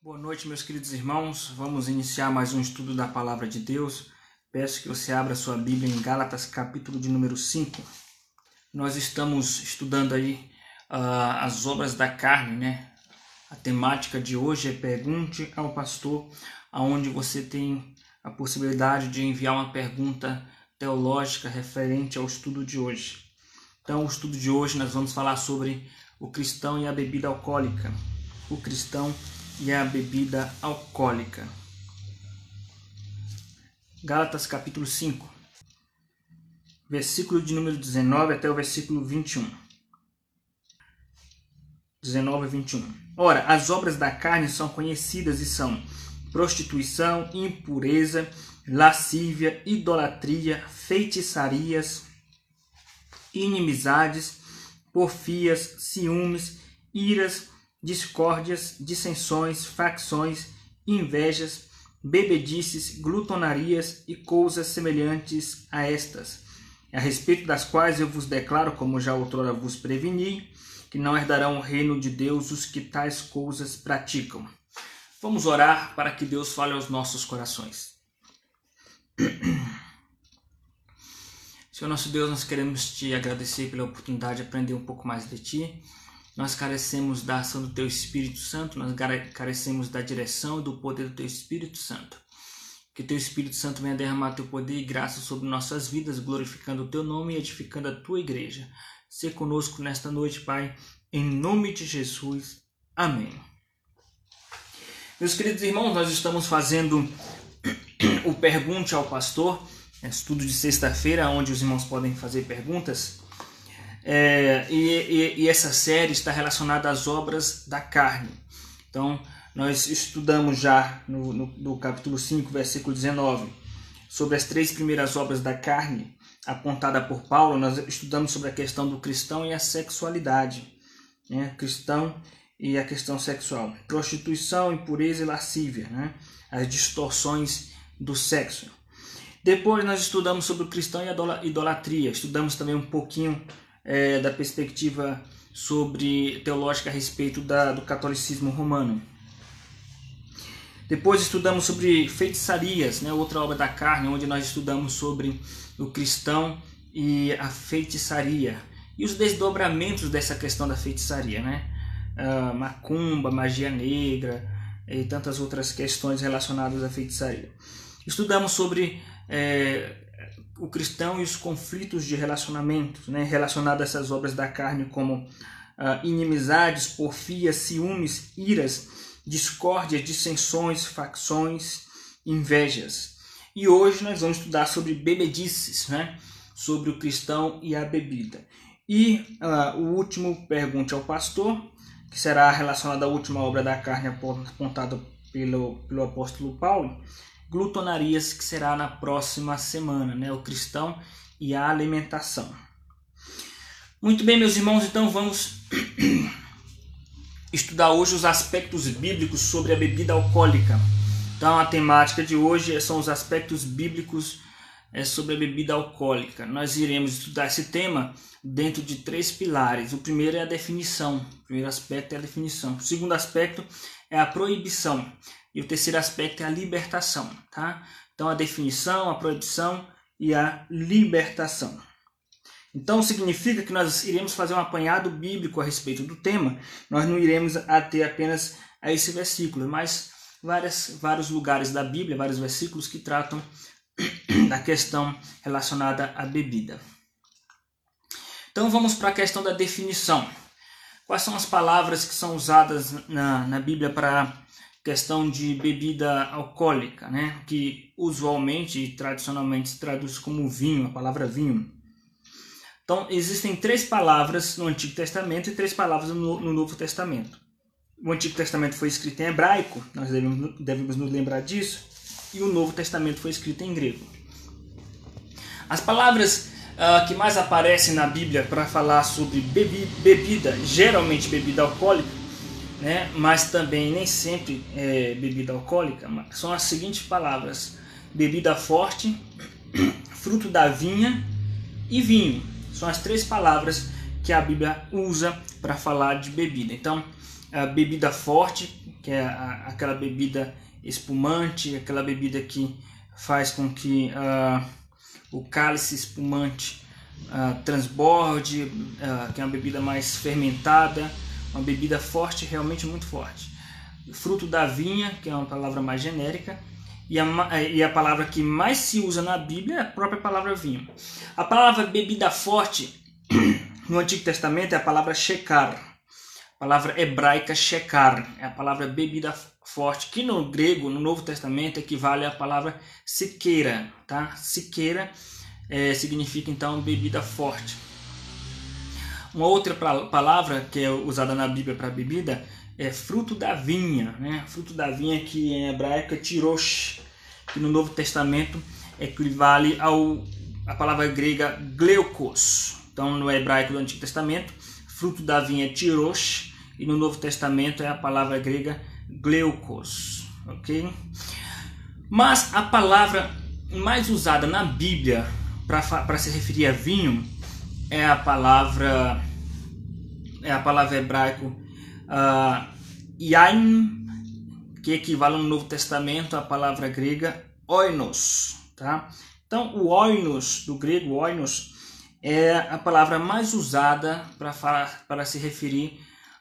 Boa noite, meus queridos irmãos. Vamos iniciar mais um estudo da palavra de Deus. Peço que você abra sua Bíblia em Gálatas, capítulo de número 5. Nós estamos estudando aí uh, as obras da carne, né? A temática de hoje é Pergunte ao Pastor, aonde você tem a possibilidade de enviar uma pergunta teológica referente ao estudo de hoje. Então, o estudo de hoje nós vamos falar sobre o cristão e a bebida alcoólica. O cristão a bebida alcoólica. Gálatas capítulo 5, versículo de número 19 até o versículo 21. 19 e 21. Ora, as obras da carne são conhecidas e são prostituição, impureza, lascívia, idolatria, feitiçarias, inimizades, porfias, ciúmes, iras, discórdias, dissensões, facções, invejas, bebedices, glutonarias e coisas semelhantes a estas, a respeito das quais eu vos declaro, como já outrora vos preveni, que não herdarão o reino de Deus os que tais coisas praticam. Vamos orar para que Deus fale aos nossos corações. Senhor nosso Deus, nós queremos te agradecer pela oportunidade de aprender um pouco mais de ti. Nós carecemos da ação do Teu Espírito Santo, nós carecemos da direção e do poder do Teu Espírito Santo. Que Teu Espírito Santo venha derramar Teu poder e graça sobre nossas vidas, glorificando o Teu nome e edificando a Tua igreja. Se conosco nesta noite, Pai, em nome de Jesus. Amém. Meus queridos irmãos, nós estamos fazendo o Pergunte ao Pastor, estudo de sexta-feira, onde os irmãos podem fazer perguntas. É, e, e, e, essa série está relacionada às obras da carne. Então, nós estudamos já no, no, no, capítulo 5, versículo 19, sobre as três primeiras obras da carne apontada por Paulo. Nós estudamos sobre a questão do cristão e a sexualidade. Né? Cristão e a questão sexual. Prostituição, impureza e lascívia. Né? As distorções do sexo. Depois nós estudamos sobre o cristão e a idolatria. Estudamos também um pouquinho é, da perspectiva sobre teológica a respeito da, do catolicismo romano. Depois estudamos sobre feitiçarias, né, outra obra da carne, onde nós estudamos sobre o cristão e a feitiçaria e os desdobramentos dessa questão da feitiçaria, né? Uh, macumba, magia negra e tantas outras questões relacionadas à feitiçaria. Estudamos sobre é, o cristão e os conflitos de relacionamento, né, relacionados a essas obras da carne, como uh, inimizades, porfias, ciúmes, iras, discórdias, dissensões, facções, invejas. E hoje nós vamos estudar sobre bebedices, né, sobre o cristão e a bebida. E uh, o último pergunte ao pastor, que será relacionado à última obra da carne apontada pelo, pelo apóstolo Paulo, glutonarias, que será na próxima semana, né? O cristão e a alimentação. Muito bem, meus irmãos, então vamos estudar hoje os aspectos bíblicos sobre a bebida alcoólica. Então, a temática de hoje são os aspectos bíblicos é, sobre a bebida alcoólica. Nós iremos estudar esse tema dentro de três pilares. O primeiro é a definição. O primeiro aspecto é a definição. O segundo aspecto é a proibição. E o terceiro aspecto é a libertação, tá? Então a definição, a proibição e a libertação. Então significa que nós iremos fazer um apanhado bíblico a respeito do tema. Nós não iremos ater apenas a esse versículo, mas várias, vários lugares da Bíblia, vários versículos que tratam da questão relacionada à bebida. Então vamos para a questão da definição. Quais são as palavras que são usadas na, na Bíblia para questão de bebida alcoólica, né? que usualmente e tradicionalmente se traduz como vinho, a palavra vinho. Então, existem três palavras no Antigo Testamento e três palavras no, no Novo Testamento. O Antigo Testamento foi escrito em hebraico, nós devemos, devemos nos lembrar disso, e o Novo Testamento foi escrito em grego. As palavras uh, que mais aparecem na Bíblia para falar sobre bebi, bebida, geralmente bebida alcoólica, né? mas também nem sempre é bebida alcoólica, são as seguintes palavras: bebida forte, fruto da vinha e vinho. São as três palavras que a Bíblia usa para falar de bebida. Então, a bebida forte, que é aquela bebida espumante, aquela bebida que faz com que uh, o cálice espumante uh, transborde, uh, que é uma bebida mais fermentada, uma bebida forte, realmente muito forte. Fruto da vinha, que é uma palavra mais genérica, e a, e a palavra que mais se usa na Bíblia é a própria palavra vinho. A palavra bebida forte no Antigo Testamento é a palavra shekar, a palavra hebraica shekar, é a palavra bebida forte, que no grego, no Novo Testamento, equivale à palavra siqueira, tá? Siqueira é, significa então bebida forte. Uma outra palavra que é usada na Bíblia para bebida é fruto da vinha, né? Fruto da vinha que em hebraico é tirosh, que no Novo Testamento equivale ao a palavra grega gleukos. Então no hebraico do Antigo Testamento, fruto da vinha é tirosh e no Novo Testamento é a palavra grega gleukos, ok? Mas a palavra mais usada na Bíblia para se referir a vinho é a palavra é a palavra hebraico uh, yain, que equivale no Novo Testamento à palavra grega oinos, tá? Então, o oinos do grego oinos é a palavra mais usada para para se referir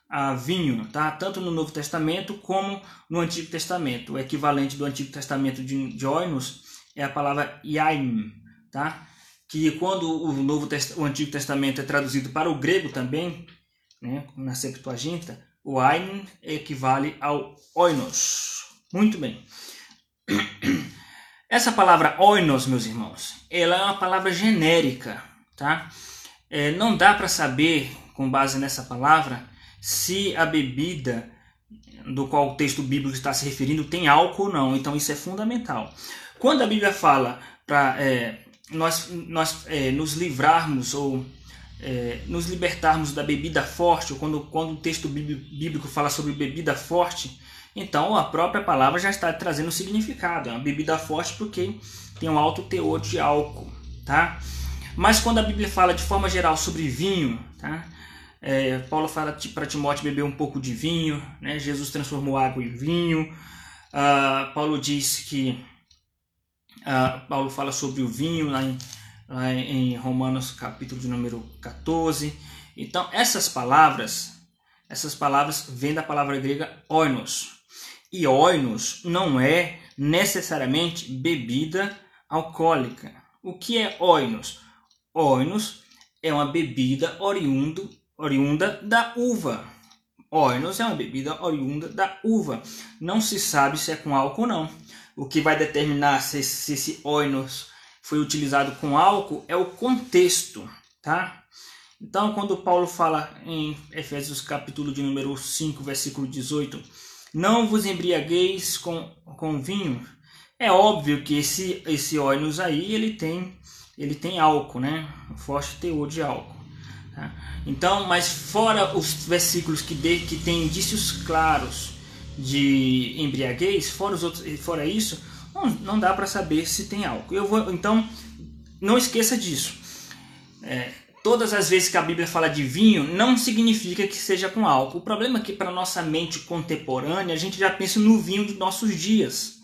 a vinho, tá? Tanto no Novo Testamento como no Antigo Testamento. O equivalente do Antigo Testamento de, de oinos é a palavra yain, tá? Que quando o Novo o Antigo Testamento é traduzido para o grego também, né, na Septuaginta, o Ain equivale ao oinos. Muito bem. Essa palavra oinos, meus irmãos, ela é uma palavra genérica, tá? É, não dá para saber, com base nessa palavra, se a bebida do qual o texto bíblico está se referindo tem álcool ou não. Então isso é fundamental. Quando a Bíblia fala para é, nós, nós é, nos livrarmos ou é, nos libertarmos da bebida forte, ou quando, quando o texto bíblico fala sobre bebida forte, então a própria palavra já está trazendo significado. É uma bebida forte porque tem um alto teor de álcool, tá? Mas quando a Bíblia fala de forma geral sobre vinho, tá? É, Paulo fala para Timóteo beber um pouco de vinho, né? Jesus transformou água em vinho. Uh, Paulo diz que Uh, Paulo fala sobre o vinho lá em, lá em Romanos capítulo de número 14. Então, essas palavras, essas palavras vêm da palavra grega oinos. E oinos não é necessariamente bebida alcoólica. O que é oinos? Oinos é uma bebida oriundo, oriunda da uva. Oinos é uma bebida oriunda da uva. Não se sabe se é com álcool ou não o que vai determinar se, se esse oinos foi utilizado com álcool é o contexto, tá? Então, quando Paulo fala em Efésios capítulo de número 5, versículo 18, não vos embriagueis com, com vinho, é óbvio que esse, esse oinos aí, ele tem, ele tem álcool, né? Um forte teor de álcool. Tá? Então, mas fora os versículos que, de, que tem indícios claros de embriaguez, fora, os outros, fora isso, não, não dá para saber se tem álcool. Eu vou, então, não esqueça disso. É, todas as vezes que a Bíblia fala de vinho, não significa que seja com álcool. O problema é que para nossa mente contemporânea, a gente já pensa no vinho de nossos dias.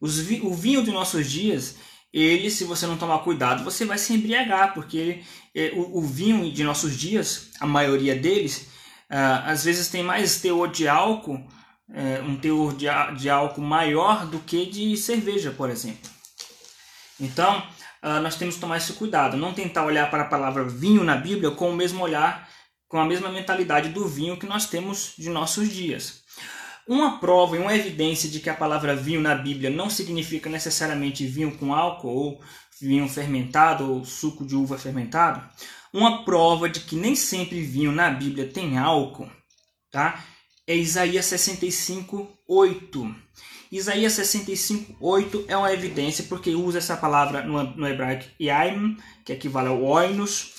Os, o vinho de nossos dias, ele, se você não tomar cuidado, você vai se embriagar, porque ele, é, o, o, vinho de nossos dias, a maioria deles, ah, às vezes tem mais teor de álcool é, um teor de, de álcool maior do que de cerveja, por exemplo. Então, uh, nós temos que tomar esse cuidado, não tentar olhar para a palavra vinho na Bíblia com o mesmo olhar, com a mesma mentalidade do vinho que nós temos de nossos dias. Uma prova e uma evidência de que a palavra vinho na Bíblia não significa necessariamente vinho com álcool ou vinho fermentado ou suco de uva fermentado, uma prova de que nem sempre vinho na Bíblia tem álcool, tá? É Isaías 65, 8. Isaías 65, 8 é uma evidência porque usa essa palavra no, hebraico yaim, que equivale ao oinos,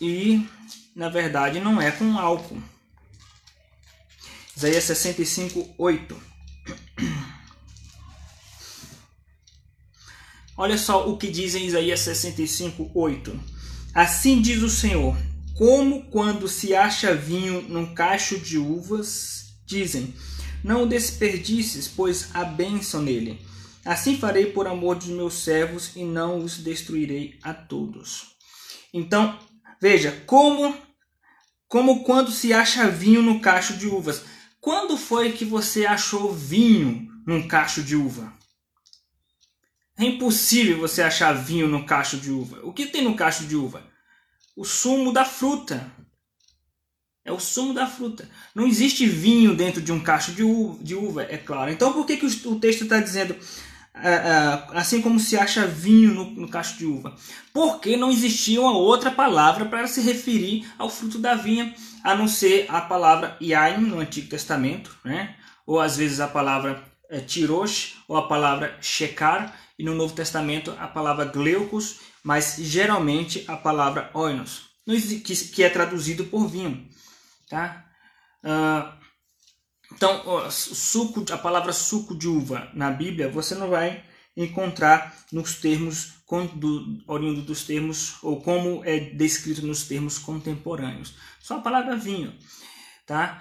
e na verdade não é com álcool. Isaías 65, 8. Olha só o que diz em Isaías 65, 8. Assim diz o Senhor: Como quando se acha vinho num cacho de uvas, dizem: Não o desperdices, pois há bênção nele. Assim farei por amor dos meus servos e não os destruirei a todos. Então, veja, como como quando se acha vinho no cacho de uvas. Quando foi que você achou vinho num cacho de uva? É impossível você achar vinho no cacho de uva. O que tem no cacho de uva? O sumo da fruta. É o sumo da fruta. Não existe vinho dentro de um cacho de uva, de uva é claro. Então por que, que o texto está dizendo assim como se acha vinho no, no cacho de uva? Porque não existia uma outra palavra para se referir ao fruto da vinha, a não ser a palavra yain no Antigo Testamento, né? ou às vezes a palavra é, tirosh, ou a palavra shekar, e no Novo Testamento a palavra gleucos, mas geralmente a palavra oinos, que, é traduzido por vinho. Tá? Uh, então, suco, a palavra suco de uva na Bíblia você não vai encontrar nos termos do, oriundo dos termos ou como é descrito nos termos contemporâneos. Só a palavra vinho, tá?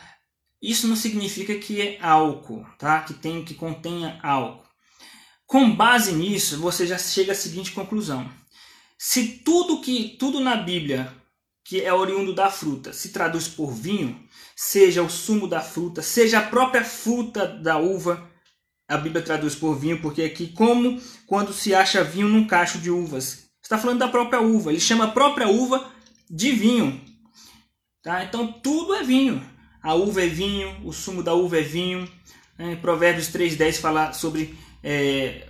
Isso não significa que é álcool, tá? Que tem que contenha álcool. Com base nisso, você já chega à seguinte conclusão: se tudo que tudo na Bíblia que é oriundo da fruta, se traduz por vinho, seja o sumo da fruta, seja a própria fruta da uva, a Bíblia traduz por vinho, porque aqui, como quando se acha vinho num cacho de uvas. Está falando da própria uva. Ele chama a própria uva de vinho. Tá? Então tudo é vinho. A uva é vinho, o sumo da uva é vinho. Né? Provérbios 3,10 fala sobre, é,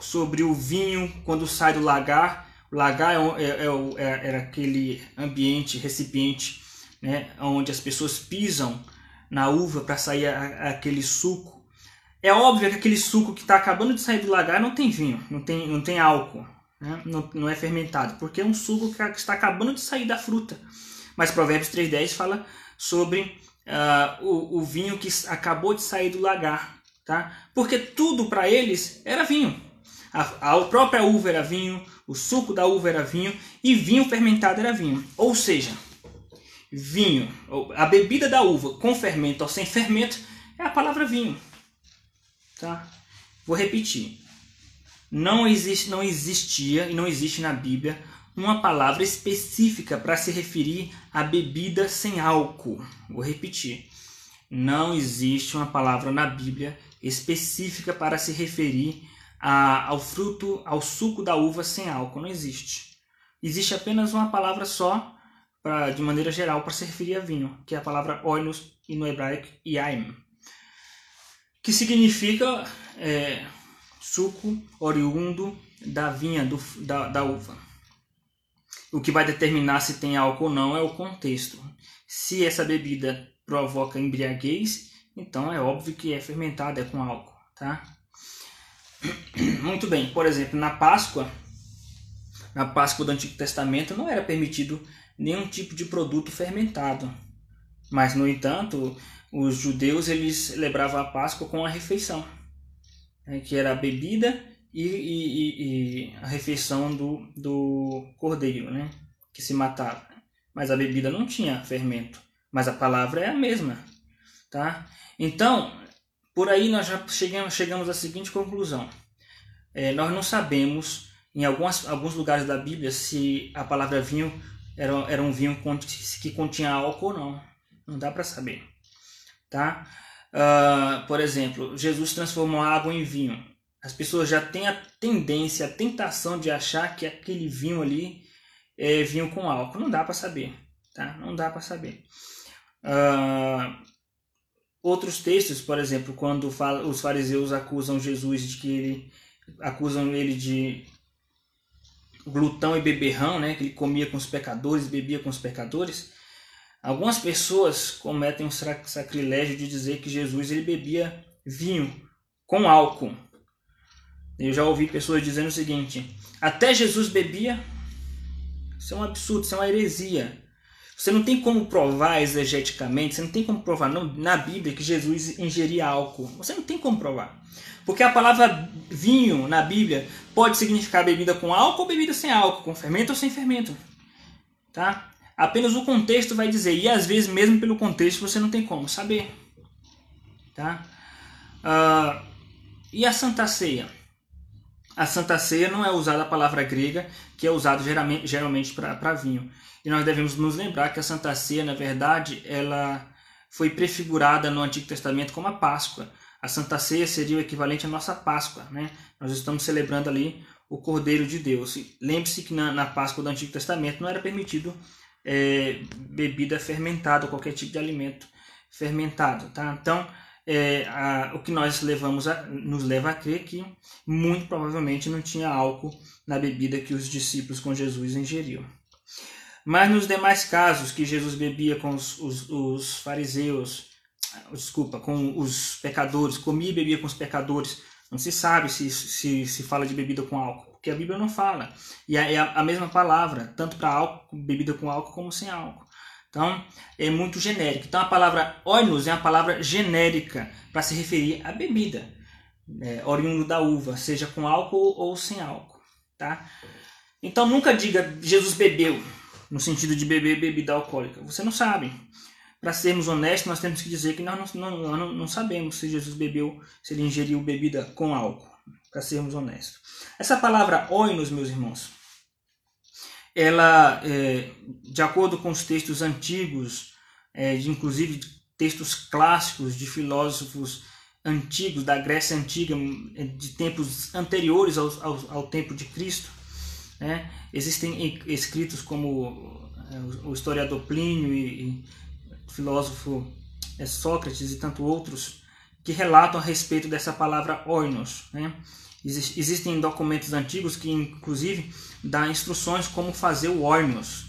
sobre o vinho quando sai do lagar. Lagar é, é, é, é, era aquele ambiente, recipiente, né, onde as pessoas pisam na uva para sair a, aquele suco. É óbvio que aquele suco que está acabando de sair do lagar não tem vinho, não tem, não tem álcool, né, não, não é fermentado, porque é um suco que está acabando de sair da fruta. Mas Provérbios 3,10 fala sobre uh, o, o vinho que acabou de sair do lagar. Tá? Porque tudo para eles era vinho. A, a própria uva era vinho, o suco da uva era vinho e vinho fermentado era vinho. Ou seja, vinho, a bebida da uva com fermento ou sem fermento é a palavra vinho. Tá? Vou repetir. Não existe, não existia e não existe na Bíblia uma palavra específica para se referir a bebida sem álcool. Vou repetir. Não existe uma palavra na Bíblia específica para se referir a, ao fruto, ao suco da uva sem álcool. Não existe. Existe apenas uma palavra só, pra, de maneira geral, para se referir a vinho, que é a palavra oinos e no hebraico yaim, que significa é, suco oriundo da vinha, do, da, da uva. O que vai determinar se tem álcool ou não é o contexto. Se essa bebida provoca embriaguez, então é óbvio que é fermentada, é com álcool, tá? Muito bem, por exemplo, na Páscoa, na Páscoa do Antigo Testamento não era permitido nenhum tipo de produto fermentado. Mas, no entanto, os judeus eles celebravam a Páscoa com a refeição, né, que era a bebida e, e, e, a refeição do, do cordeiro, né, que se matava. Mas a bebida não tinha fermento, mas a palavra é a mesma. Tá? Então, por aí nós já chegamos, chegamos à seguinte conclusão. É, nós não sabemos, em algumas, alguns lugares da Bíblia, se a palavra vinho era, era um vinho que continha álcool ou não. Não dá para saber. Tá? Uh, por exemplo, Jesus transformou a água em vinho. As pessoas já têm a tendência, a tentação de achar que aquele vinho ali é vinho com álcool. Não dá para saber. Tá? Não dá para saber. Uh, Outros textos, por exemplo, quando os fariseus acusam Jesus de que ele acusam ele de glutão e beberrão, né, que ele comia com os pecadores, bebia com os pecadores. Algumas pessoas cometem um sacrilégio de dizer que Jesus ele bebia vinho com álcool. Eu já ouvi pessoas dizendo o seguinte: até Jesus bebia. Isso é um absurdo, isso é uma heresia. Você não tem como provar exegeticamente, você não tem como provar não, na Bíblia que Jesus ingeria álcool. Você não tem como provar. Porque a palavra vinho na Bíblia pode significar bebida com álcool ou bebida sem álcool, com fermento ou sem fermento. Tá? Apenas o contexto vai dizer, e às vezes mesmo pelo contexto você não tem como saber. Tá? Uh, e a Santa Ceia? A Santa Ceia não é usada a palavra grega, que é usada geralmente, geralmente para vinho. E nós devemos nos lembrar que a Santa Ceia, na verdade, ela foi prefigurada no Antigo Testamento como a Páscoa. A Santa Ceia seria o equivalente à nossa Páscoa. Né? Nós estamos celebrando ali o Cordeiro de Deus. Lembre-se que na, na, Páscoa do Antigo Testamento não era permitido é, bebida fermentada, qualquer tipo de alimento fermentado. Tá? Então, é, a, o que nós levamos a, nos leva a crer que muito provavelmente não tinha álcool na bebida que os discípulos com Jesus ingeriam. Mas nos demais casos que Jesus bebia com os, os, os fariseus, desculpa, com os pecadores, comia e bebia com os pecadores, não se sabe se, se, se fala de bebida com álcool, porque a Bíblia não fala. E é a, a mesma palavra, tanto para álcool, bebida com álcool, como sem álcool. Então, é muito genérico. Então, a palavra oinos é uma palavra genérica para se referir à bebida, é, oriundo da uva, seja com álcool ou sem álcool. Tá? Então, nunca diga Jesus bebeu, no sentido de beber bebida alcoólica. Você não sabe. Para sermos honestos, nós temos que dizer que nós não, não, não, não sabemos se Jesus bebeu, se ele ingeriu bebida com álcool. Para sermos honestos. Essa palavra oinos, meus irmãos, ela, é, de acordo com os textos antigos, é, de, inclusive textos clássicos de filósofos antigos, da Grécia Antiga, de tempos anteriores ao, ao, ao tempo de Cristo, né? existem escritos como é, o historiador Plínio e, o filósofo é, Sócrates e tanto outros que relatam a respeito dessa palavra oinos. Né? Existem documentos antigos que, inclusive, dá instruções como fazer o oinos.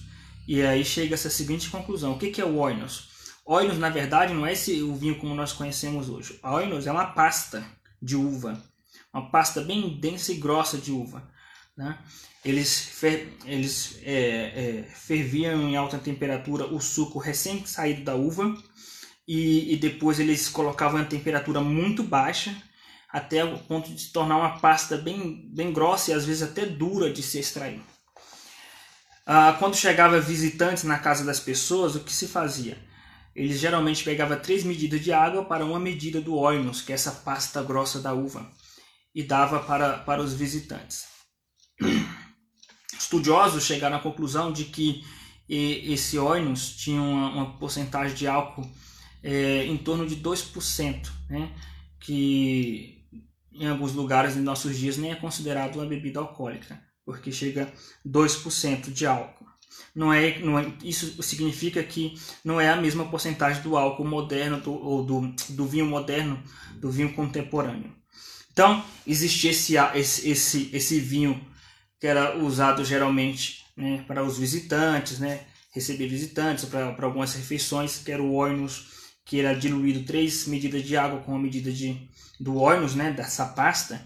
E aí chega essa seguinte conclusão. O que é o oinos? Oinos, na verdade, não é esse o vinho como nós conhecemos hoje. Oinos é uma pasta de uva. Uma pasta bem densa e grossa de uva. Né? Eles, fer, eles é, é, ferviam em alta temperatura o suco recém-saído da uva e, e depois eles colocavam em temperatura muito baixa até o ponto de se tornar uma pasta bem, bem grossa e às vezes até dura de se extrair. Ah, quando chegava visitantes na casa das pessoas, o que se fazia? Eles geralmente pegavam três medidas de água para uma medida do oinos, que é essa pasta grossa da uva, e dava para, para os visitantes. Estudiosos chegaram à conclusão de que esse oinos tinha uma, uma porcentagem de álcool é, em torno de 2%, né? que em alguns lugares em nossos dias nem é considerado uma bebida alcoólica, porque chega a 2% de álcool. Não é, não é, isso significa que não é a mesma porcentagem do álcool moderno do, ou do, do vinho moderno, do vinho contemporâneo. Então, existia esse, esse, esse, esse vinho que era usado geralmente né, para os visitantes, né, receber visitantes, para, algumas refeições, que era o oinus, que era diluído 3 medidas de água com uma medida de, do órgãos, né, dessa pasta,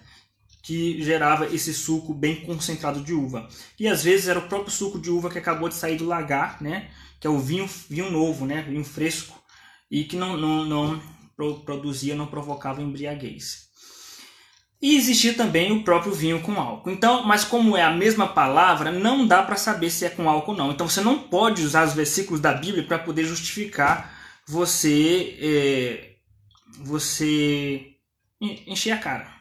que gerava esse suco bem concentrado de uva. E às vezes era o próprio suco de uva que acabou de sair do lagar, né, que é o vinho, vinho novo, né, vinho fresco, e que não, não, não produzia, não provocava embriaguez. E existia também o próprio vinho com álcool. Então, mas como é a mesma palavra, não dá para saber se é com álcool ou não. Então você não pode usar os versículos da Bíblia para poder justificar você é, você encher a cara.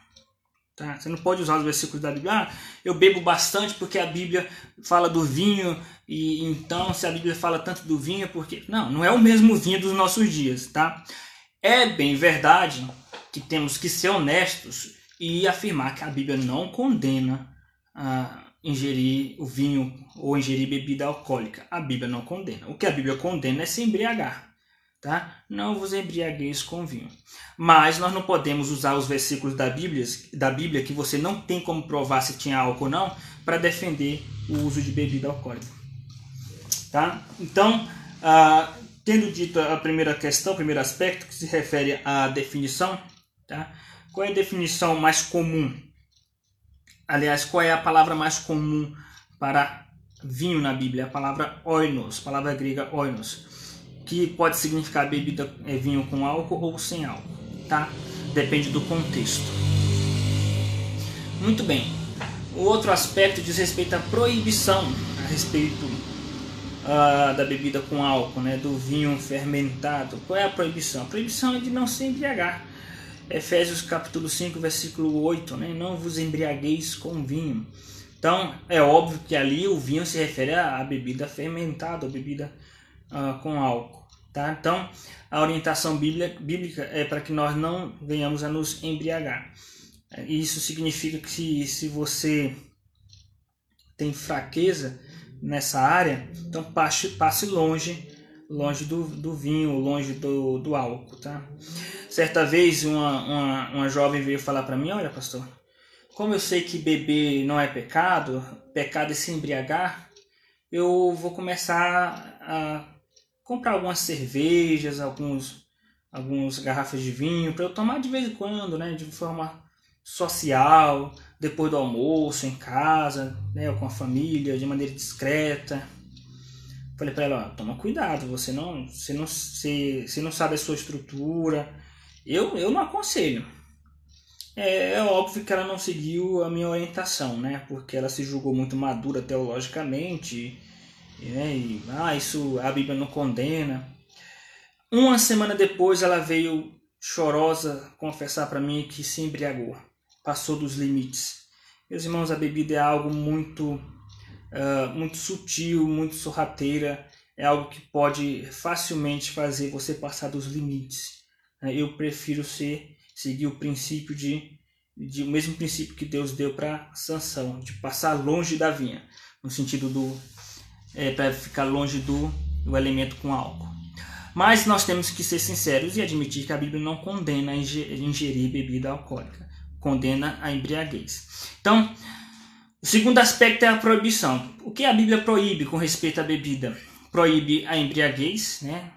Tá? Você não pode usar os versículos da Bíblia. Ah, eu bebo bastante porque a Bíblia fala do vinho e então se a Bíblia fala tanto do vinho, porque não, não é o mesmo vinho dos nossos dias, tá? É bem verdade que temos que ser honestos e afirmar que a Bíblia não condena a ingerir o vinho ou ingerir bebida alcoólica. A Bíblia não condena. O que a Bíblia condena é se embriagar tá? Não vos embriagueis com vinho. Mas nós não podemos usar os versículos da Bíblia, da Bíblia que você não tem como provar se tinha álcool ou não, para defender o uso de bebida alcoólica. Tá? Então, ah, tendo dito a primeira questão, o primeiro aspecto que se refere à definição, tá? Qual é a definição mais comum? Aliás, qual é a palavra mais comum para vinho na Bíblia? A palavra oinos, palavra grega oinos que pode significar bebida é, vinho com álcool ou sem álcool, tá? Depende do contexto. Muito bem. O outro aspecto diz respeito à proibição a respeito uh, da bebida com álcool, né, do vinho fermentado. Qual é a proibição? A proibição é de não se embriagar. Efésios capítulo 5, versículo 8, né? Não vos embriagueis com vinho. Então, é óbvio que ali o vinho se refere à bebida fermentada, a bebida uh, com álcool. Tá? Então, a orientação bíblica é para que nós não venhamos a nos embriagar. Isso significa que se, se você tem fraqueza nessa área, então passe, passe longe longe do, do vinho, longe do, do álcool, tá? Certa vez uma, uma, uma jovem veio falar para mim, olha pastor, como eu sei que beber não é pecado, pecado é se embriagar, eu vou começar a comprar algumas cervejas, alguns, algumas garrafas de vinho para eu tomar de vez em quando, né, de forma social, depois do almoço, em casa, né, com a família, de maneira discreta. Falei para ela, ó, toma cuidado, você não, você não, você, você não sabe a sua estrutura. Eu, eu não aconselho. É, é, óbvio que ela não seguiu a minha orientação, né? Porque ela se julgou muito madura teologicamente? E, ah, isso a Bíblia não condena. Uma semana depois ela veio chorosa confessar para mim que se embriagou, passou dos limites. Meus irmãos, a bebida é algo muito uh, muito sutil, muito sorrateira, é algo que pode facilmente fazer você passar dos limites. Né? Eu prefiro ser seguir o princípio de, de o mesmo princípio que Deus deu para Sansão, de passar longe da vinha, no sentido do é, para ficar longe do, do elemento com álcool. Mas nós temos que ser sinceros e admitir que a Bíblia não condena ingerir bebida alcoólica, condena a embriaguez. Então, o segundo aspecto é a proibição. O que a Bíblia proíbe com respeito à bebida? Proíbe a embriaguez, né?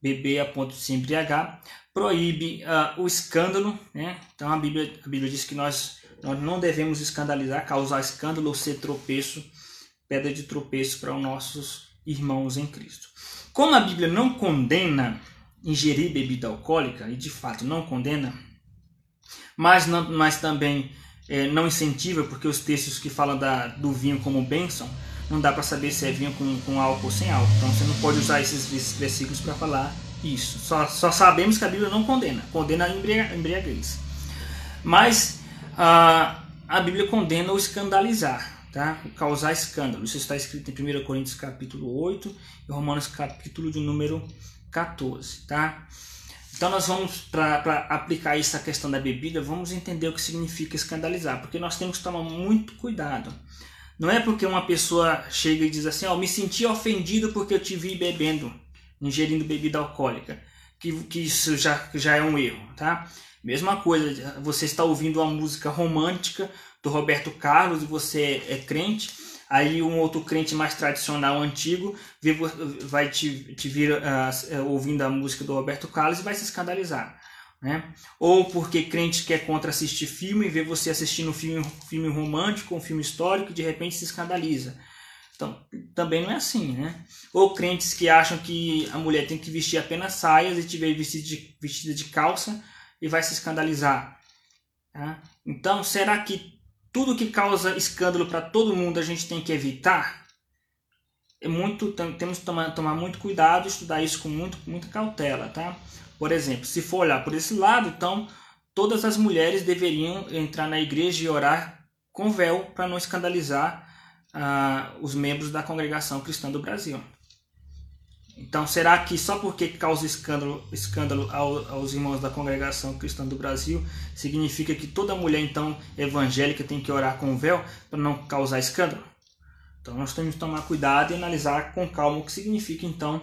beber a ponto de se embriagar. Proíbe uh, o escândalo. Né? Então a Bíblia, a Bíblia diz que nós, nós não devemos escandalizar, causar escândalo ou ser tropeço, pedra de tropeço para os nossos irmãos em Cristo. Como a Bíblia não condena ingerir bebida alcoólica, e de fato não condena, mas, não, mas também é, não incentiva, porque os textos que falam da, do vinho como bênção, não dá para saber se é vinho com, com álcool ou sem álcool. Então você não pode usar esses, versículos para falar isso. Só, só sabemos que a Bíblia não condena, condena a embriaguez. Mas a, a Bíblia condena o escandalizar, tá? causar escândalo. Isso está escrito em 1 Coríntios capítulo 8 e Romanos capítulo de número 14. Tá? Então nós vamos, para aplicar essa questão da bebida, vamos entender o que significa escandalizar, porque nós temos que tomar muito cuidado. Não é porque uma pessoa chega e diz assim, ó, oh, me senti ofendido porque eu te vi bebendo, ingerindo bebida alcoólica, que, que isso já, já é um erro, tá? Mesma coisa, você está ouvindo uma música romântica do Roberto Carlos e você é crente, aí um outro crente mais tradicional, antigo, vai te, te vir uh, ouvindo a música do Roberto Carlos e vai se escandalizar. Né? Ou porque crente que é contra assistir filme e vê você assistindo um filme, filme romântico, um filme histórico e de repente se escandaliza. Então, também não é assim, né? Ou crentes que acham que a mulher tem que vestir apenas saias e te ver vestida de, vestida de calça e vai se escandalizar. Tá? Então, será que tudo que causa escândalo para todo mundo a gente tem que evitar. É muito, temos que tomar, tomar muito cuidado, estudar isso com muito, muita cautela, tá? Por exemplo, se for olhar por esse lado, então todas as mulheres deveriam entrar na igreja e orar com véu para não escandalizar uh, os membros da congregação cristã do Brasil. Então, será que só porque causa escândalo, escândalo aos irmãos da congregação cristã do Brasil, significa que toda mulher, então, evangélica tem que orar com véu para não causar escândalo? Então, nós temos que tomar cuidado e analisar com calma o que significa, então,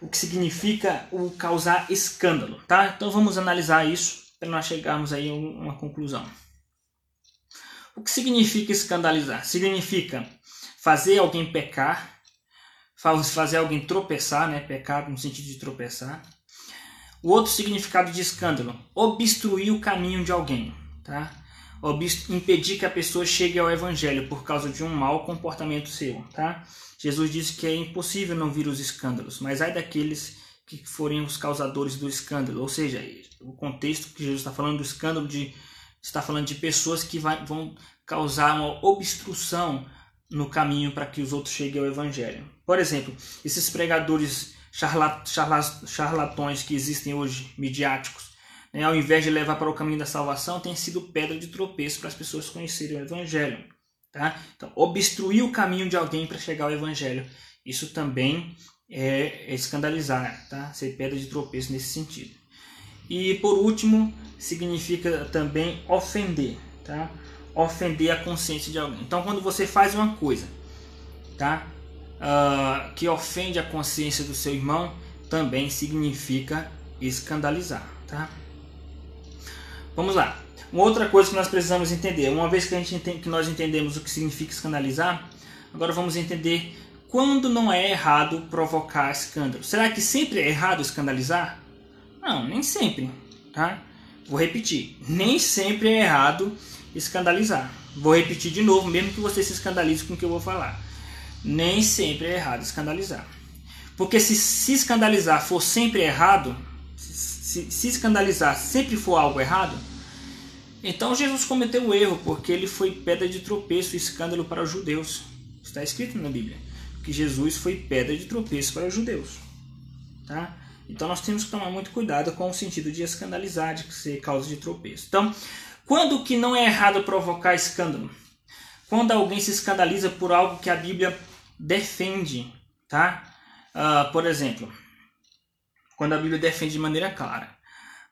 o que significa o causar escândalo, tá? Então, vamos analisar isso para nós chegarmos aí a uma conclusão. O que significa escandalizar? Significa fazer alguém pecar fazer alguém tropeçar, né? Pecado no sentido de tropeçar. O outro significado de escândalo, obstruir o caminho de alguém, tá? impedir que a pessoa chegue ao evangelho por causa de um mau comportamento seu, tá? Jesus disse que é impossível não vir os escândalos, mas ai daqueles que forem os causadores do escândalo, ou seja, o contexto que Jesus está falando do escândalo de está falando de pessoas que vai, vão causar uma obstrução no caminho para que os outros cheguem ao Evangelho. Por exemplo, esses pregadores charlatões que existem hoje, midiáticos, né, ao invés de levar para o caminho da salvação, tem sido pedra de tropeço para as pessoas conhecerem o Evangelho. Tá? Então, obstruir o caminho de alguém para chegar ao Evangelho, isso também é escandalizar, tá? ser pedra de tropeço nesse sentido. E por último, significa também ofender, tá? Ofender a consciência de alguém. Então, quando você faz uma coisa tá? Uh, que ofende a consciência do seu irmão, também significa escandalizar. Tá? Vamos lá. Uma outra coisa que nós precisamos entender, uma vez que, a gente entende, que nós entendemos o que significa escandalizar, agora vamos entender quando não é errado provocar escândalo. Será que sempre é errado escandalizar? Não, nem sempre. Tá? Vou repetir, nem sempre é errado escandalizar. Vou repetir de novo, mesmo que você se escandalize com o que eu vou falar. Nem sempre é errado escandalizar. Porque se se escandalizar for sempre errado, se, se escandalizar sempre for algo errado, então Jesus cometeu um erro, porque ele foi pedra de tropeço e escândalo para os judeus. Está escrito na Bíblia que Jesus foi pedra de tropeço para os judeus. Tá? Então nós temos que tomar muito cuidado com o sentido de escandalizar, de ser causa de tropeço. Então, quando que não é errado provocar escândalo? Quando alguém se escandaliza por algo que a Bíblia defende, tá? Uh, por exemplo, quando a Bíblia defende de maneira clara.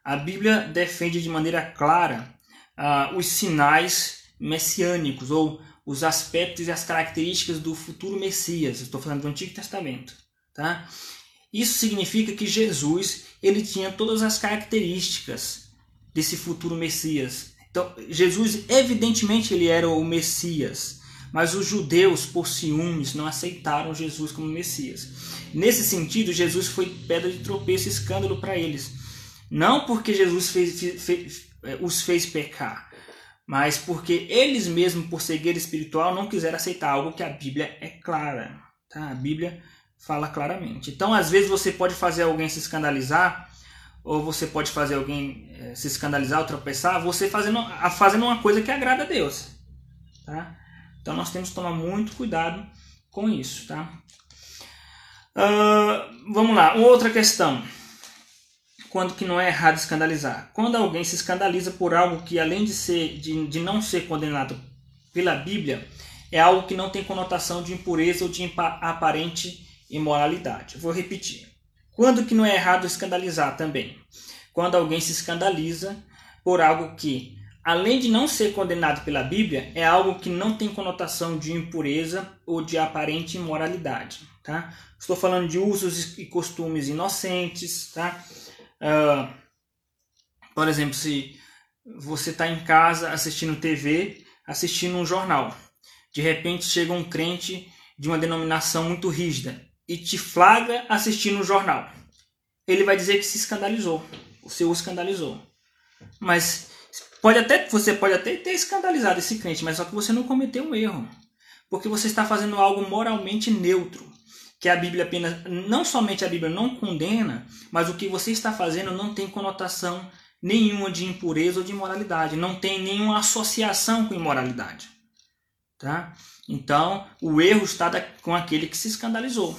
A Bíblia defende de maneira clara uh, os sinais messiânicos ou os aspectos e as características do futuro Messias. Estou falando do Antigo Testamento, tá? Isso significa que Jesus ele tinha todas as características desse futuro Messias. Então, Jesus, evidentemente, ele era o Messias, mas os judeus, por ciúmes, não aceitaram Jesus como Messias. Nesse sentido, Jesus foi pedra de tropeço e escândalo para eles. Não porque Jesus fez, fez, fez, é, os fez pecar, mas porque eles mesmos, por cegueira espiritual, não quiseram aceitar algo que a Bíblia é clara. Tá? A Bíblia fala claramente. Então, às vezes, você pode fazer alguém se escandalizar ou você pode fazer alguém é, se escandalizar ou tropeçar, você fazendo, fazendo uma coisa que agrada a Deus. Tá? Então nós temos que tomar muito cuidado com isso. Tá? Uh, vamos lá, outra questão. Quando que não é errado escandalizar? Quando alguém se escandaliza por algo que além de, ser, de, de não ser condenado pela Bíblia, é algo que não tem conotação de impureza ou de aparente imoralidade. Vou repetir. Quando que não é errado escandalizar também? Quando alguém se escandaliza por algo que, além de não ser condenado pela Bíblia, é algo que não tem conotação de impureza ou de aparente imoralidade. Tá? Estou falando de usos e costumes inocentes. Tá? Uh, por exemplo, se você está em casa assistindo TV, assistindo um jornal, de repente chega um crente de uma denominação muito rígida e te flagra assistindo o jornal, ele vai dizer que se escandalizou. O seu escandalizou. Mas pode até, você pode até ter escandalizado esse crente, mas só que você não cometeu um erro. Porque você está fazendo algo moralmente neutro. Que a Bíblia apenas, não somente a Bíblia não condena, mas o que você está fazendo não tem conotação nenhuma de impureza ou de imoralidade. Não tem nenhuma associação com imoralidade. Tá? Então, o erro está com aquele que se escandalizou.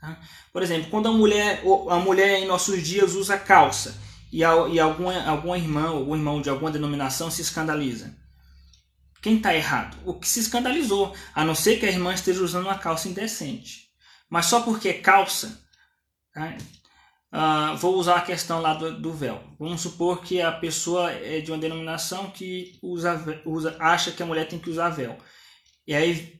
Tá? Por exemplo, quando a mulher, a mulher em nossos dias usa calça e, a, e alguma, alguma irmã, algum irmão de alguma denominação se escandaliza. Quem está errado? O que se escandalizou, a não ser que a irmã esteja usando uma calça indecente. Mas só porque é calça, tá? uh, vou usar a questão lá do, do, véu. Vamos supor que a pessoa é de uma denominação que usa, usa, acha que a mulher tem que usar véu. E aí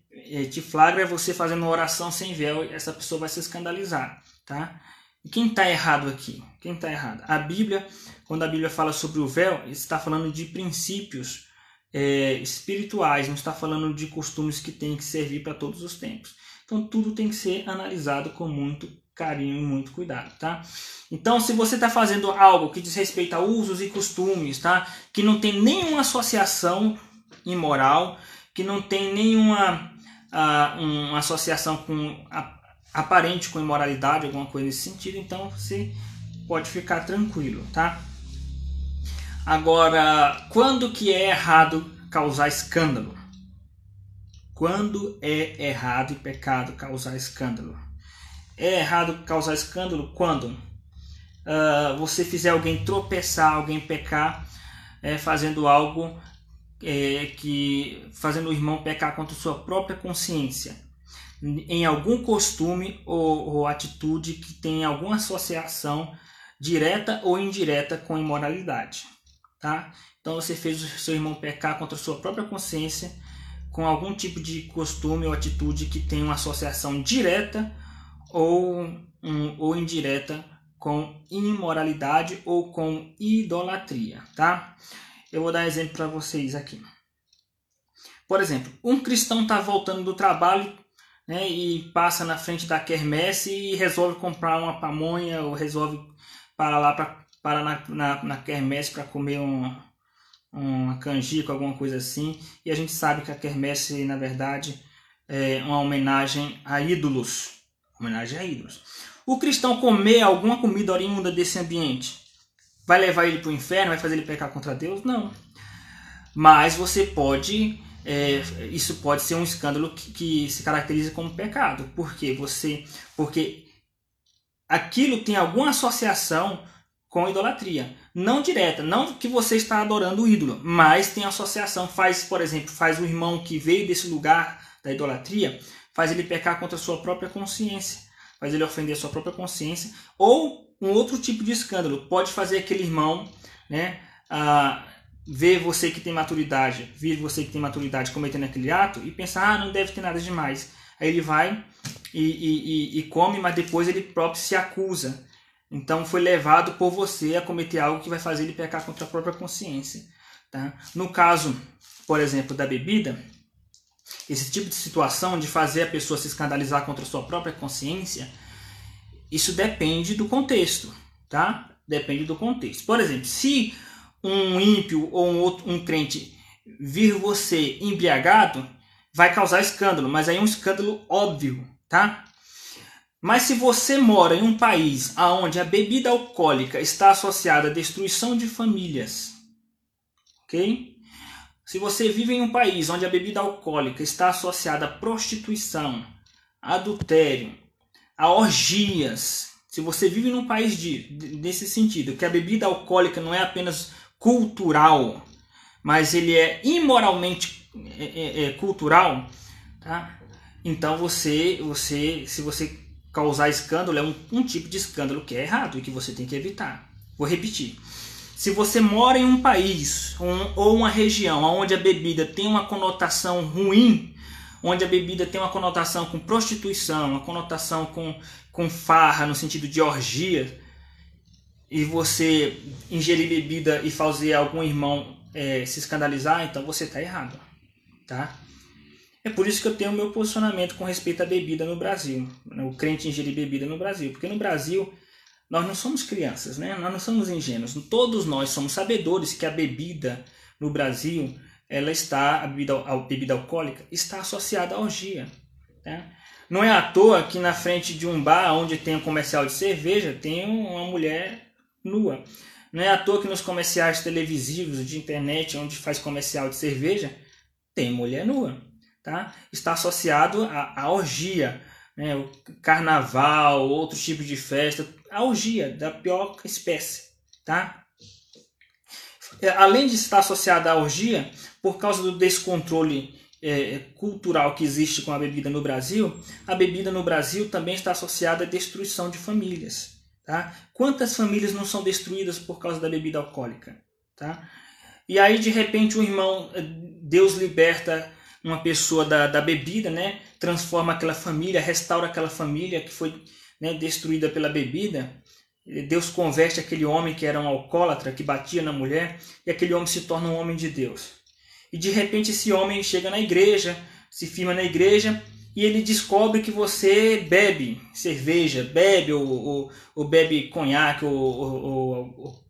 te flagra você fazendo uma oração sem véu, essa pessoa vai se escandalizar, tá? E quem está errado aqui? Quem está errado? A Bíblia, quando a Bíblia fala sobre o véu, está falando de princípios é, espirituais, não está falando de costumes que tem que servir para todos os tempos. Então tudo tem que ser analisado com muito carinho e muito cuidado, tá? Então, se você está fazendo algo que diz respeito a usos e costumes, tá? Que não tem nenhuma associação imoral, que não tem nenhuma uh, uma associação com aparente com imoralidade, alguma coisa nesse sentido, então você pode ficar tranquilo, tá? Agora, quando que é errado causar escândalo? Quando é errado e pecado causar escândalo? É errado causar escândalo quando? uh, você fizer alguém tropeçar, alguém pecar, é, fazendo algo é, que fazendo o irmão pecar contra sua própria consciência, em algum costume ou, ou atitude que tem alguma associação direta ou indireta com imoralidade, tá? Então você fez o seu irmão pecar contra sua própria consciência com algum tipo de costume ou atitude que tem uma associação direta ou, um, ou indireta com imoralidade ou com idolatria, tá? Eu vou dar exemplo para vocês aqui. Por exemplo, um cristão está voltando do trabalho né, e passa na frente da quermesse e resolve comprar uma pamonha ou resolve parar lá para parar na, na, na quermesse para comer um, uma canjica, alguma coisa assim. E a gente sabe que a quermesse, na verdade, é uma homenagem a ídolos. Homenagem a ídolos. O cristão comer alguma comida oriunda desse ambiente vai levar ele para o inferno, vai fazer ele pecar contra Deus? Não. Mas você pode, é, isso pode ser um escândalo que, que, se caracteriza como pecado, porque você, porque aquilo tem alguma associação com idolatria, não direta, não que você está adorando o ídolo, mas tem associação, faz, por exemplo, faz o irmão que veio desse lugar da idolatria, faz ele pecar contra a sua própria consciência, faz ele ofender a sua própria consciência, ou um outro tipo de escândalo. Pode fazer aquele irmão, né, a ver você que tem maturidade, ver você que tem maturidade cometendo aquele ato e pensar, ah, não deve ter nada demais. Aí ele vai e, e, e come, mas depois ele próprio se acusa. Então foi levado por você a cometer algo que vai fazer ele pecar contra a própria consciência. Tá? No caso, por exemplo, da bebida, esse tipo de situação de fazer a pessoa se escandalizar contra a sua própria consciência isso depende do contexto, tá? Depende do contexto. Por exemplo, se um ímpio ou um, outro, um crente vir você embriagado, vai causar escândalo, mas aí é um escândalo óbvio, tá? Mas se você mora em um país onde a bebida alcoólica está associada à destruição de famílias, ok? Se você vive em um país onde a bebida alcoólica está associada à prostituição, adultério, a orgias. Se você vive num país de, nesse sentido, que a bebida alcoólica não é apenas cultural, mas ele é imoralmente é, é, é, cultural, tá? Então você, você, se você causar escândalo, é um, um tipo de escândalo que é errado e que você tem que evitar. Vou repetir. Se você mora em um país um, ou uma região onde a bebida tem uma conotação ruim, onde a bebida tem uma conotação com prostituição, uma conotação com, com farra, no sentido de orgia, e você ingerir bebida e fazer algum irmão é, se escandalizar, então você está errado. Tá? É por isso que eu tenho o meu posicionamento com respeito à bebida no Brasil, né? o crente ingerir bebida no Brasil, porque no Brasil nós não somos crianças, né? nós não somos ingênuos, todos nós somos sabedores que a bebida no Brasil ela está, a bebida, a bebida alcoólica está associada à orgia. Tá? Não é à toa que na frente de um bar onde tem um comercial de cerveja tem uma mulher nua. Não é à toa que nos comerciais televisivos de internet onde faz comercial de cerveja tem mulher nua. Tá? Está associado à, à orgia, né? o carnaval, outros tipos de festa, a orgia da pior espécie. Tá? É, além de estar associada à orgia, por causa do descontrole é, cultural que existe com a bebida no Brasil, a bebida no Brasil também está associada à destruição de famílias. Tá? Quantas famílias não são destruídas por causa da bebida alcoólica? Tá? E aí, de repente, o irmão, é, Deus liberta uma pessoa da, da bebida, né? transforma aquela família, restaura aquela família que foi né, destruída pela bebida. Deus converte aquele homem que era um alcoólatra, que batia na mulher, e aquele homem se torna um homem de Deus. E de repente esse homem chega na igreja, se firma na igreja e ele descobre que você bebe cerveja, bebe ou, ou, ou bebe conhaque ou, ou,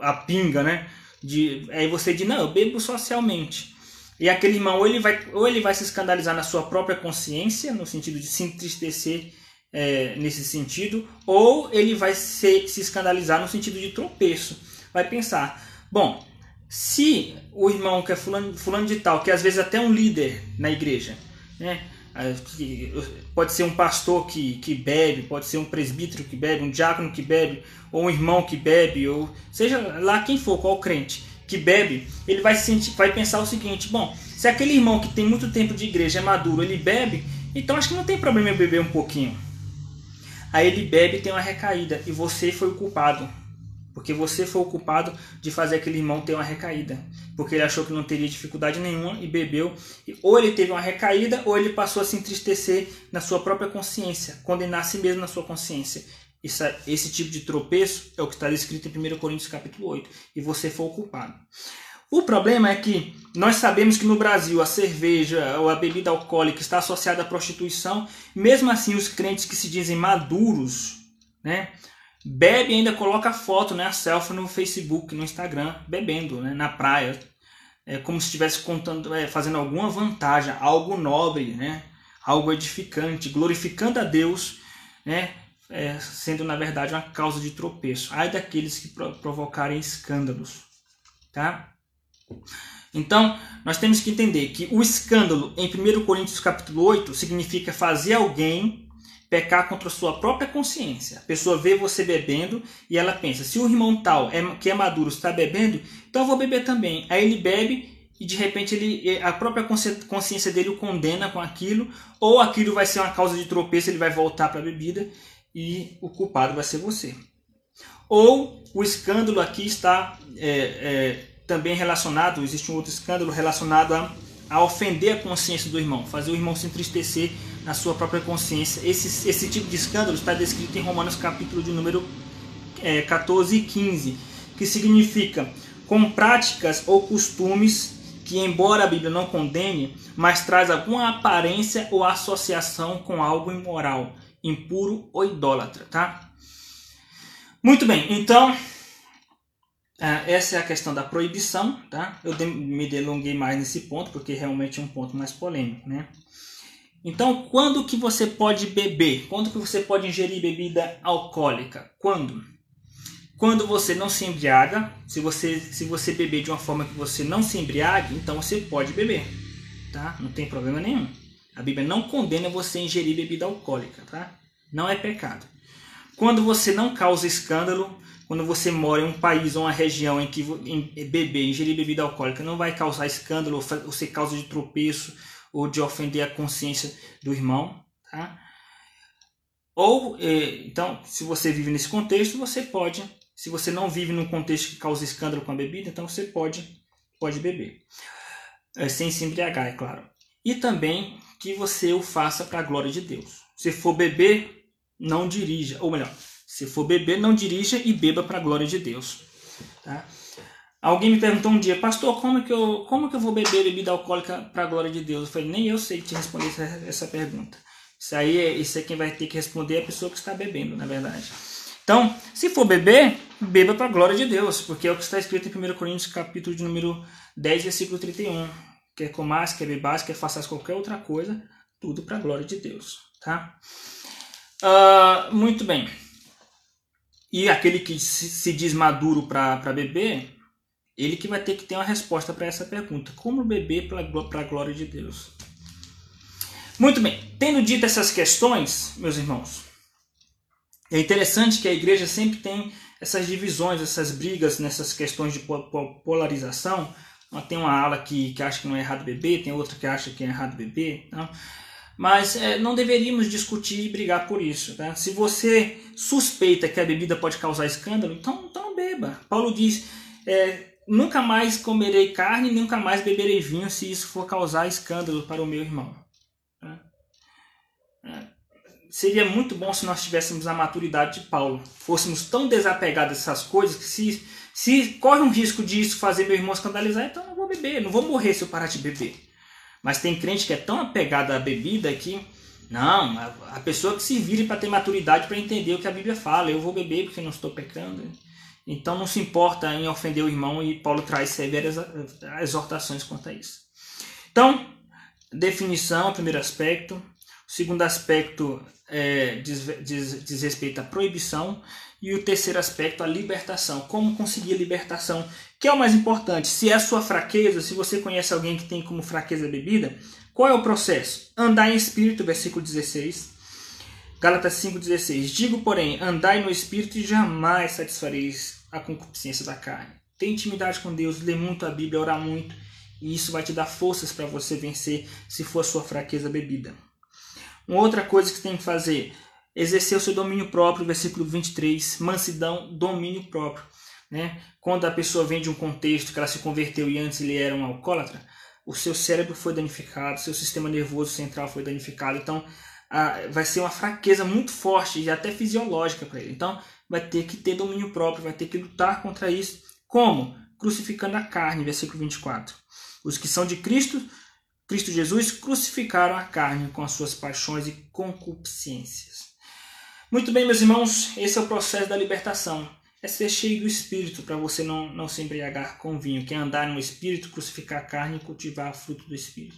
a pinga, né? De, aí você diz, não, eu bebo socialmente. E aquele irmão, ou ele, vai, ou ele vai se escandalizar na sua própria consciência, no sentido de se entristecer é, nesse sentido, ou ele vai se, se escandalizar no sentido de tropeço. Vai pensar, bom, se o irmão que é fulano, fulano de tal, que às vezes até um líder na igreja, né? Pode ser um pastor que, que bebe, pode ser um presbítero que bebe, um diácono que bebe, ou um irmão que bebe, ou seja lá quem for, qual crente que bebe, ele vai, sentir, vai pensar o seguinte: bom, se aquele irmão que tem muito tempo de igreja é maduro, ele bebe, então acho que não tem problema eu beber um pouquinho. Aí ele bebe e tem uma recaída, e você foi o culpado. Porque você foi o culpado de fazer aquele irmão ter uma recaída. Porque ele achou que não teria dificuldade nenhuma e bebeu. Ou ele teve uma recaída, ou ele passou a se entristecer na sua própria consciência, condenar a si mesmo na sua consciência. Esse, esse tipo de tropeço é o que está descrito em 1 Coríntios capítulo 8. E você foi o culpado. O problema é que nós sabemos que no Brasil a cerveja ou a bebida alcoólica está associada à prostituição. Mesmo assim, os crentes que se dizem maduros, né, bebe e ainda coloca foto, né, a selfie no Facebook, no Instagram, bebendo, né, na praia, é como se estivesse contando, é, fazendo alguma vantagem, algo nobre, né, algo edificante, glorificando a Deus, né, é, sendo na verdade uma causa de tropeço. Ai daqueles que provocarem escândalos, tá? Então, nós temos que entender que o escândalo em 1 Coríntios capítulo 8 significa fazer alguém pecar contra a sua própria consciência. A pessoa vê você bebendo e ela pensa: se o irmão tal é, que é maduro está bebendo, então eu vou beber também. Aí ele bebe e de repente ele, a própria consciência dele o condena com aquilo, ou aquilo vai ser uma causa de tropeço, ele vai voltar para a bebida e o culpado vai ser você. Ou o escândalo aqui está é, é, também relacionado, existe um outro escândalo relacionado a, a ofender a consciência do irmão, fazer o irmão se entristecer na sua própria consciência. Esse, esse tipo de escândalo está descrito em Romanos capítulo de número é, 14 e 15, que significa com práticas ou costumes que, embora a Bíblia não condene, mas traz alguma aparência ou associação com algo imoral, impuro ou idólatra, tá? Muito bem, então essa é a questão da proibição, tá? Eu me delonguei mais nesse ponto porque realmente é um ponto mais polêmico, né? Então, quando que você pode beber? Quando que você pode ingerir bebida alcoólica? Quando? Quando você não se embriaga, se você se você beber de uma forma que você não se embriague, então você pode beber, tá? Não tem problema nenhum. A Bíblia não condena você ingerir bebida alcoólica, tá? Não é pecado. Quando você não causa escândalo, quando você mora em um país ou uma região em que beber, ingerir bebida alcoólica não vai causar escândalo ou ser causa de tropeço ou de ofender a consciência do irmão, tá? Ou, eh, então, se você vive nesse contexto, você pode, se você não vive num contexto que causa escândalo com a bebida, então você pode, pode beber. É, sem se embriagar, é claro. E também que você o faça para a glória de Deus. Se for beber, não dirija. Ou melhor, se for beber, não dirija e beba para a glória de Deus. Tá? Alguém me perguntou um dia, pastor, como que eu, como que eu vou beber bebida alcoólica para a glória de Deus? Eu falei, nem eu sei te responder essa, essa pergunta. Isso aí é, isso é quem vai ter que responder é a pessoa que está bebendo, na verdade. Então, se for beber, beba para a glória de Deus, porque é o que está escrito em 1 Coríntios capítulo de número 10, versículo 31 quer comas, quer bebas, quer faças qualquer outra coisa, tudo para a glória de Deus, tá? Uh, muito bem. E aquele que se, diz maduro para beber, ele que vai ter que ter uma resposta para essa pergunta: como beber para a glória de Deus? Muito bem. Tendo dito essas questões, meus irmãos, é interessante que a igreja sempre tem essas divisões, essas brigas nessas questões de polarização tem uma ala que, que acha que não é errado beber, tem outra que acha que é errado beber. Não? Mas é, não deveríamos discutir e brigar por isso. Tá? Se você suspeita que a bebida pode causar escândalo, então, então não beba. Paulo diz: é, nunca mais comerei carne, nunca mais beberei vinho, se isso for causar escândalo para o meu irmão. Tá? É, seria muito bom se nós tivéssemos a maturidade de Paulo, fôssemos tão desapegados dessas coisas que se se corre um risco disso fazer meu irmão escandalizar, então eu vou beber, não vou morrer se eu parar de beber. Mas tem crente que é tão apegado à bebida que não, a pessoa que se vire para ter maturidade para entender o que a Bíblia fala, eu vou beber porque não estou pecando. Então não se importa em ofender o irmão e Paulo traz severas exortações quanto a isso. Então, definição, primeiro aspecto. O segundo aspecto é, diz, diz, diz respeito à proibição. E o terceiro aspecto, a libertação. Como conseguir a libertação? Que é o mais importante. Se é a sua fraqueza, se você conhece alguém que tem como fraqueza a bebida, Qual é o processo? Andar em espírito, versículo 16. Gálatas 5,16. Digo, porém, andai no espírito e jamais satisfareis a concupiscência da carne. Tem intimidade com Deus, lê muito a Bíblia, orar muito, e isso vai te dar forças para você vencer se for a sua fraqueza bebida. Uma outra coisa que você tem que fazer, exercer o seu domínio próprio, versículo 23, mansidão, domínio próprio. Né? Quando a pessoa vem de um contexto que ela se converteu e antes ele era um alcoólatra, o seu cérebro foi danificado, seu sistema nervoso central foi danificado, então vai ser uma fraqueza muito forte e até fisiológica para ele. Então vai ter que ter domínio próprio, vai ter que lutar contra isso. Como? Crucificando a carne, versículo 24. Os que são de Cristo, Cristo Jesus, crucificaram a carne com as suas paixões e concupiscências. Muito bem, meus irmãos, esse é o processo da libertação é ser cheio do Espírito, para você não, não se embriagar com vinho, que é andar no Espírito, crucificar a carne e cultivar o fruto do Espírito.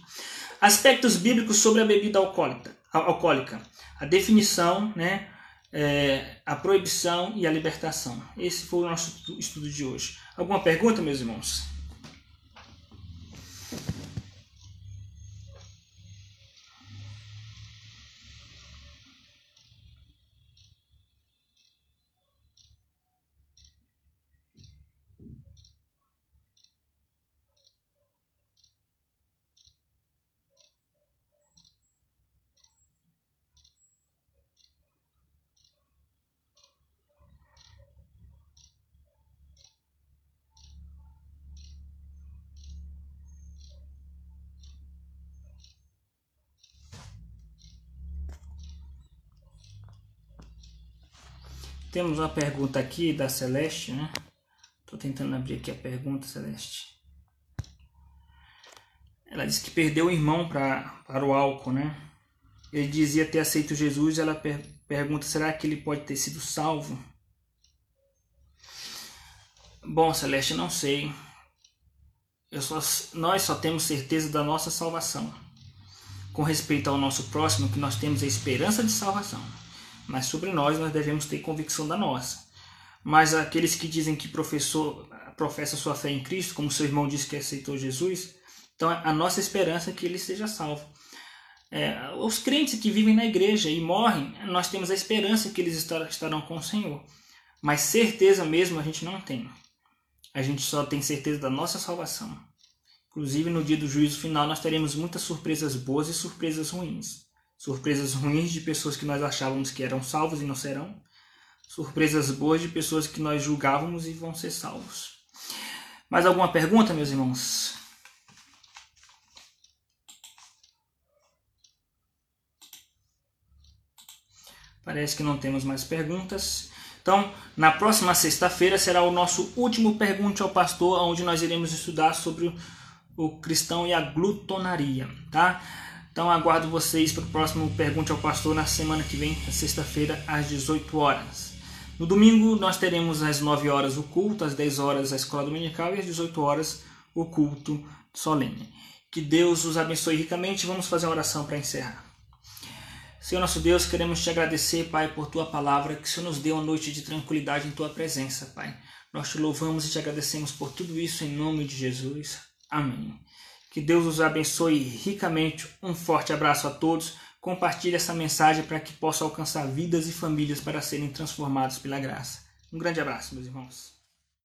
Aspectos bíblicos sobre a bebida alcoólica. alcoólica. A definição, né, é, a proibição e a libertação. Esse foi o nosso estudo de hoje. Alguma pergunta, meus irmãos? Temos uma pergunta aqui da Celeste, né? Tô tentando abrir aqui a pergunta, Celeste. Ela disse que perdeu o irmão pra, para o álcool, né? Ele dizia ter aceito Jesus. Ela per pergunta: será que ele pode ter sido salvo? Bom, Celeste, não sei. Só, nós só temos certeza da nossa salvação. Com respeito ao nosso próximo, que nós temos a esperança de salvação mas sobre nós nós devemos ter convicção da nossa. Mas aqueles que dizem que professor professa sua fé em Cristo, como seu irmão disse que aceitou Jesus, então a nossa esperança é que ele seja salvo. É, os crentes que vivem na igreja e morrem, nós temos a esperança que eles estarão com o Senhor. Mas certeza mesmo a gente não tem. A gente só tem certeza da nossa salvação. Inclusive no dia do juízo final nós teremos muitas surpresas boas e surpresas ruins surpresas ruins de pessoas que nós achávamos que eram salvos e não serão, surpresas boas de pessoas que nós julgávamos e vão ser salvos. Mais alguma pergunta, meus irmãos? Parece que não temos mais perguntas. Então, na próxima sexta-feira será o nosso último Pergunte ao Pastor, onde nós iremos estudar sobre o cristão e a glutonaria, tá? Então aguardo vocês para o próximo Pergunte ao Pastor na semana que vem, sexta-feira, às 18 horas. No domingo nós teremos às 9 horas o culto, às 10 horas a escola dominical e às 18 horas o culto solene. Que Deus os abençoe ricamente. Vamos fazer uma oração para encerrar. Senhor nosso Deus, queremos te agradecer, Pai, por tua palavra, que o Senhor nos deu uma noite de tranquilidade em tua presença, Pai. Nós te louvamos e te agradecemos por tudo isso em nome de Jesus. Amém. Que Deus os abençoe ricamente. Um forte abraço a todos. Compartilhe essa mensagem para que possa alcançar vidas e famílias para serem transformados pela graça. Um grande abraço, meus irmãos.